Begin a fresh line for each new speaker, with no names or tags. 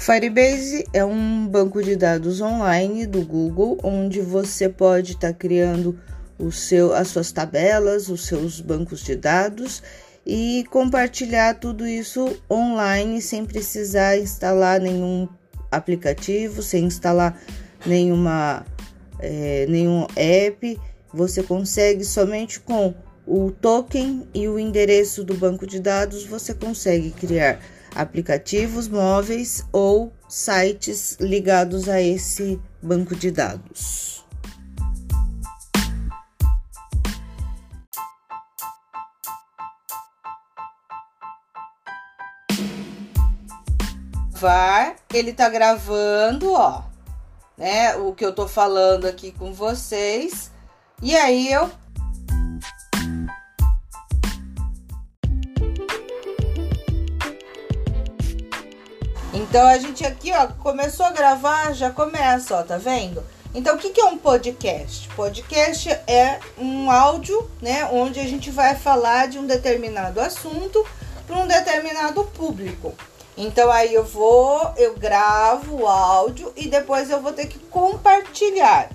Firebase é um banco de dados online do Google, onde você pode estar tá criando o seu, as suas tabelas, os seus bancos de dados e compartilhar tudo isso online sem precisar instalar nenhum aplicativo, sem instalar nenhuma, é, nenhum app. Você consegue somente com o token e o endereço do banco de dados, você consegue criar aplicativos móveis ou sites ligados a esse banco de dados. VAR, ele tá gravando, ó, né, o que eu tô falando aqui com vocês. E aí eu Então a gente aqui, ó, começou a gravar, já começa, ó, tá vendo? Então o que, que é um podcast? Podcast é um áudio, né, onde a gente vai falar de um determinado assunto para um determinado público. Então aí eu vou, eu gravo o áudio e depois eu vou ter que compartilhar.